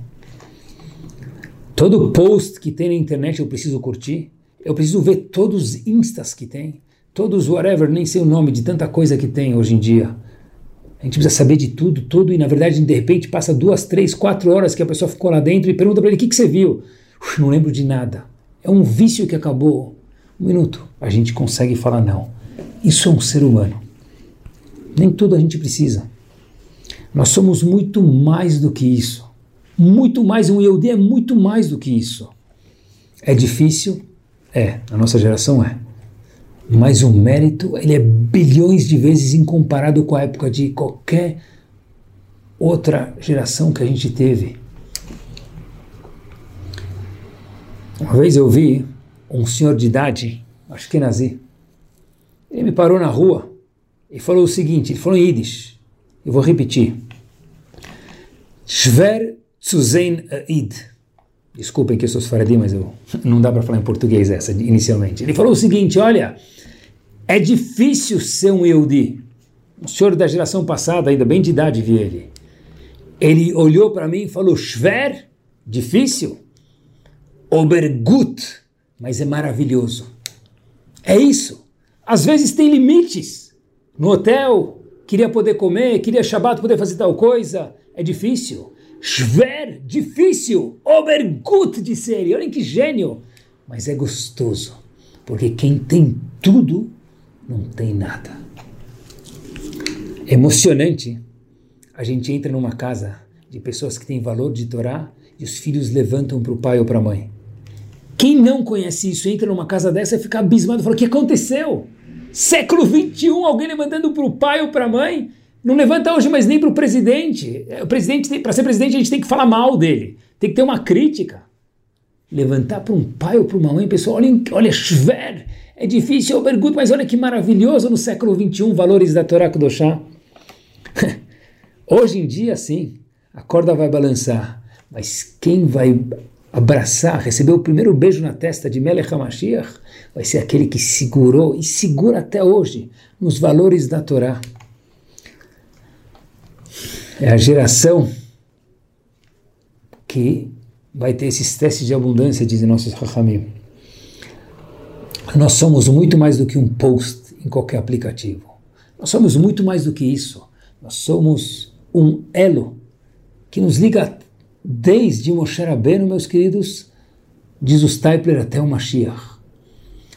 Todo post que tem na internet eu preciso curtir. Eu preciso ver todos os instas que tem. Todos whatever, nem sei o nome de tanta coisa que tem hoje em dia. A gente precisa saber de tudo, tudo, e na verdade, de repente, passa duas, três, quatro horas que a pessoa ficou lá dentro e pergunta para ele: o que, que você viu? Uf, não lembro de nada. É um vício que acabou. Um minuto. A gente consegue falar: não. Isso é um ser humano. Nem tudo a gente precisa. Nós somos muito mais do que isso. Muito mais. Um Yehudi é muito mais do que isso. É difícil? É. A nossa geração é mas o mérito ele é bilhões de vezes incomparado com a época de qualquer outra geração que a gente teve. Uma vez eu vi um senhor de idade, acho que nazi, ele me parou na rua e falou o seguinte, ele falou em Yiddish, eu vou repetir, Schwer zu sein Eid. Desculpem que eu sou sfaradi, mas eu, não dá para falar em português essa inicialmente. Ele falou o seguinte, olha, é difícil ser um Yehudi. Um senhor da geração passada, ainda bem de idade, vi ele. Ele olhou para mim e falou: Schwer, difícil. Obergut, mas é maravilhoso. É isso. Às vezes tem limites. No hotel, queria poder comer, queria Shabbat poder fazer tal coisa. É difícil. Schwer, difícil. Obergut, disse ele. Olhem que gênio. Mas é gostoso. Porque quem tem tudo não tem nada. Emocionante. A gente entra numa casa de pessoas que têm valor de Torá e os filhos levantam para o pai ou para a mãe. Quem não conhece isso, entra numa casa dessa e fica abismado, fala, o que aconteceu? Século 21, alguém levantando para o pai ou para a mãe? Não levanta hoje mais nem para o presidente. O presidente, para ser presidente, a gente tem que falar mal dele. Tem que ter uma crítica. Levantar para um pai ou para uma mãe, pessoal, olha, olha, Schwer, é difícil, Obergut, mas olha que maravilhoso no século XXI, valores da Torá Kudoshá. Hoje em dia, sim, a corda vai balançar, mas quem vai abraçar, receber o primeiro beijo na testa de Melech HaMashiach, vai ser aquele que segurou e segura até hoje nos valores da Torá. É a geração que vai ter esses testes de abundância, dizem nossos Rahamim. Nós somos muito mais do que um post em qualquer aplicativo. Nós somos muito mais do que isso. Nós somos um elo que nos liga desde Moshe Rabbeinu, meus queridos, diz o Stapler, até o Mashiach.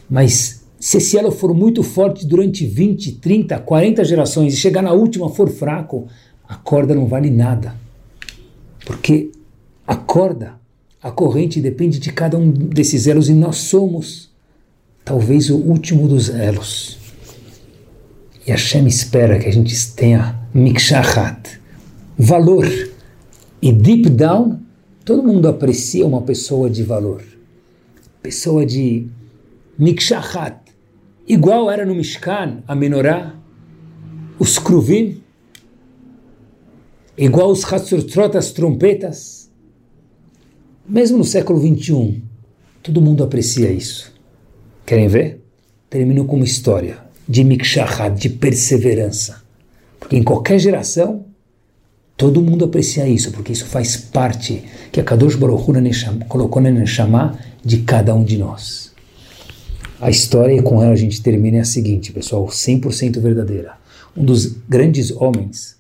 Mas se esse elo for muito forte durante 20, 30, 40 gerações e chegar na última for fraco, a corda não vale nada. Porque a corda, a corrente depende de cada um desses elos e nós somos talvez o último dos elos. E Hashem espera que a gente tenha mikshahat, valor. E deep down, todo mundo aprecia uma pessoa de valor. Pessoa de mikshahat. Igual era no Mishkan, a menorá, os kruvim, igual os Hatzurtrot, as trompetas. Mesmo no século 21, todo mundo aprecia isso. Querem ver? Termino com uma história de mikshahat, de perseverança. Porque em qualquer geração, todo mundo aprecia isso, porque isso faz parte que a Kadosh Baruch Hu colocou na Neshama de cada um de nós. A história, e com ela a gente termina, é a seguinte, pessoal, 100% verdadeira. Um dos grandes homens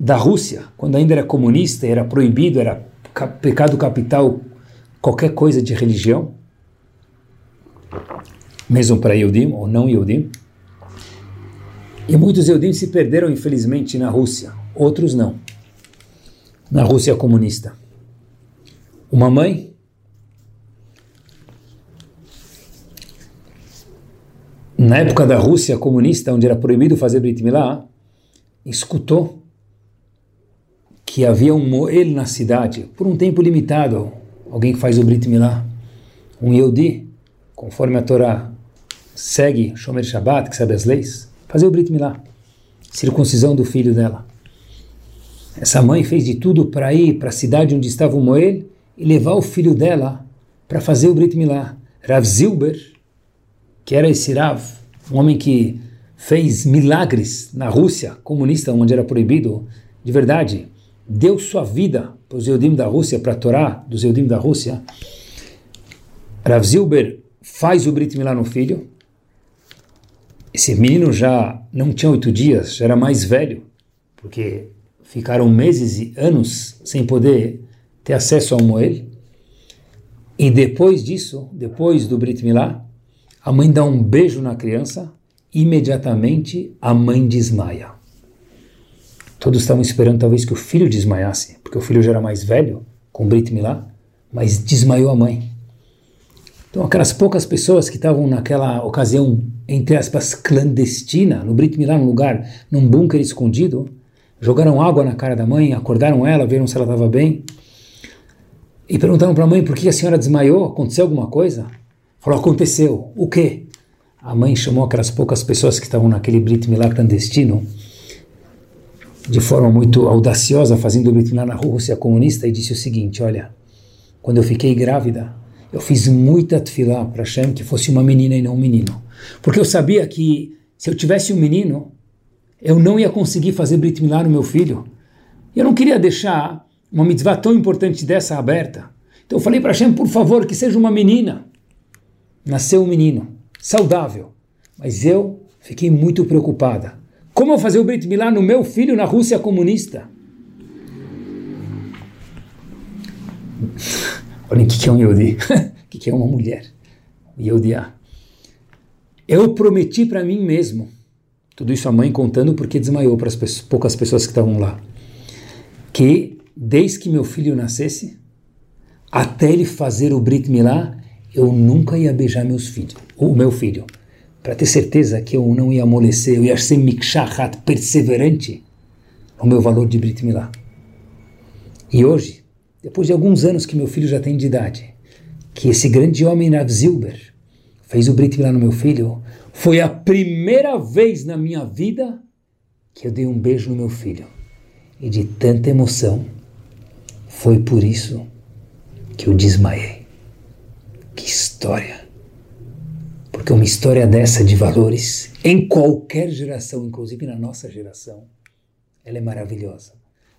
da Rússia, quando ainda era comunista, era proibido, era pecado capital qualquer coisa de religião, mesmo para Yudim ou não Yudim. E muitos Yudim se perderam, infelizmente, na Rússia, outros não. Na Rússia comunista. Uma mãe na época da Rússia comunista, onde era proibido fazer Brit Milá, escutou que havia um Moel na cidade, por um tempo limitado, alguém que faz o Brit Milá, um Yehudi, conforme a Torá segue Shomer Shabbat, que sabe as leis, fazer o Brit Milá, circuncisão do filho dela. Essa mãe fez de tudo para ir para a cidade onde estava o Moel e levar o filho dela para fazer o Brit Milá. Rav Zilber, que era esse Rav, um homem que fez milagres na Rússia comunista, onde era proibido, de verdade, deu sua vida para os Eudim da Rússia, para a Torá dos Eudim da Rússia. Rav Zilber faz o Brit Milá no filho. Esse menino já não tinha oito dias, já era mais velho, porque ficaram meses e anos sem poder ter acesso ao Moel. E depois disso, depois do Brit Milá, a mãe dá um beijo na criança, imediatamente a mãe desmaia. Todos estavam esperando talvez que o filho desmaiasse, porque o filho já era mais velho, com Brit Milá, mas desmaiou a mãe. Então aquelas poucas pessoas que estavam naquela ocasião, entre aspas, clandestina, no Brit Milá, num lugar, num bunker escondido, jogaram água na cara da mãe, acordaram ela, viram se ela estava bem, e perguntaram para a mãe por que a senhora desmaiou, aconteceu alguma coisa? Falou, aconteceu. O quê? A mãe chamou aquelas poucas pessoas que estavam naquele Brit Milá clandestino, de forma muito audaciosa, fazendo o Brit Milá na Rússia comunista, e disse o seguinte, olha, quando eu fiquei grávida, eu fiz muita tefilá para Hashem que fosse uma menina e não um menino. Porque eu sabia que se eu tivesse um menino, eu não ia conseguir fazer Brit Milá no meu filho. Eu não queria deixar uma mitzvah tão importante dessa aberta. Então eu falei para Hashem, por favor, que seja uma menina. Nasceu um menino, saudável. Mas eu fiquei muito preocupada. Como eu fazer o Brit Milá no meu filho na Rússia comunista? Olhem o que é um Yodi. O que é uma mulher? Yodiá. Eu prometi para mim mesmo tudo isso a mãe contando porque desmaiou para as pessoas, poucas pessoas que estavam lá. Que desde que meu filho nascesse, até ele fazer o Brit Milá, eu nunca ia beijar meus filhos, o meu filho. Para ter certeza que eu não ia amolecer, eu ia ser mikshahat, perseverante no meu valor de Brit Milá. E hoje, depois de alguns anos que meu filho já tem de idade, que esse grande homem Rav Zilber fez o Brit Milá no meu filho, foi a primeira vez na minha vida que eu dei um beijo no meu filho. E de tanta emoção, foi por isso que eu desmaiei. Que história! Porque uma história dessa de valores, em qualquer geração, inclusive na nossa geração, ela é maravilhosa.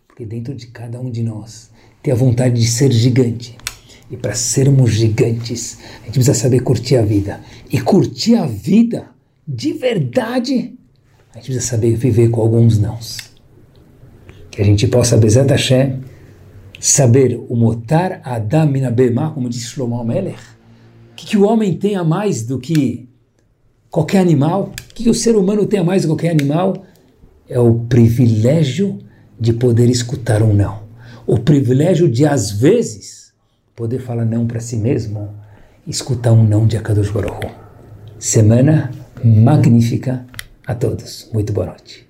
Porque dentro de cada um de nós tem a vontade de ser gigante e para sermos gigantes, a gente precisa saber curtir a vida. E curtir a vida de verdade, a gente precisa saber viver com alguns nãos. Que a gente possa, Bezat Hashem, saber o motar Adam minabema, como disse Shlomo Melech, que, que o homem tem a mais do que qualquer animal, que, que o ser humano tem a mais do que qualquer animal, é o privilégio de poder escutar um não. O privilégio de, às vezes, poder falar não para si mesmo, escutar um não de Akadosh Baruch Semana magnífica a todos. Muito boa noite.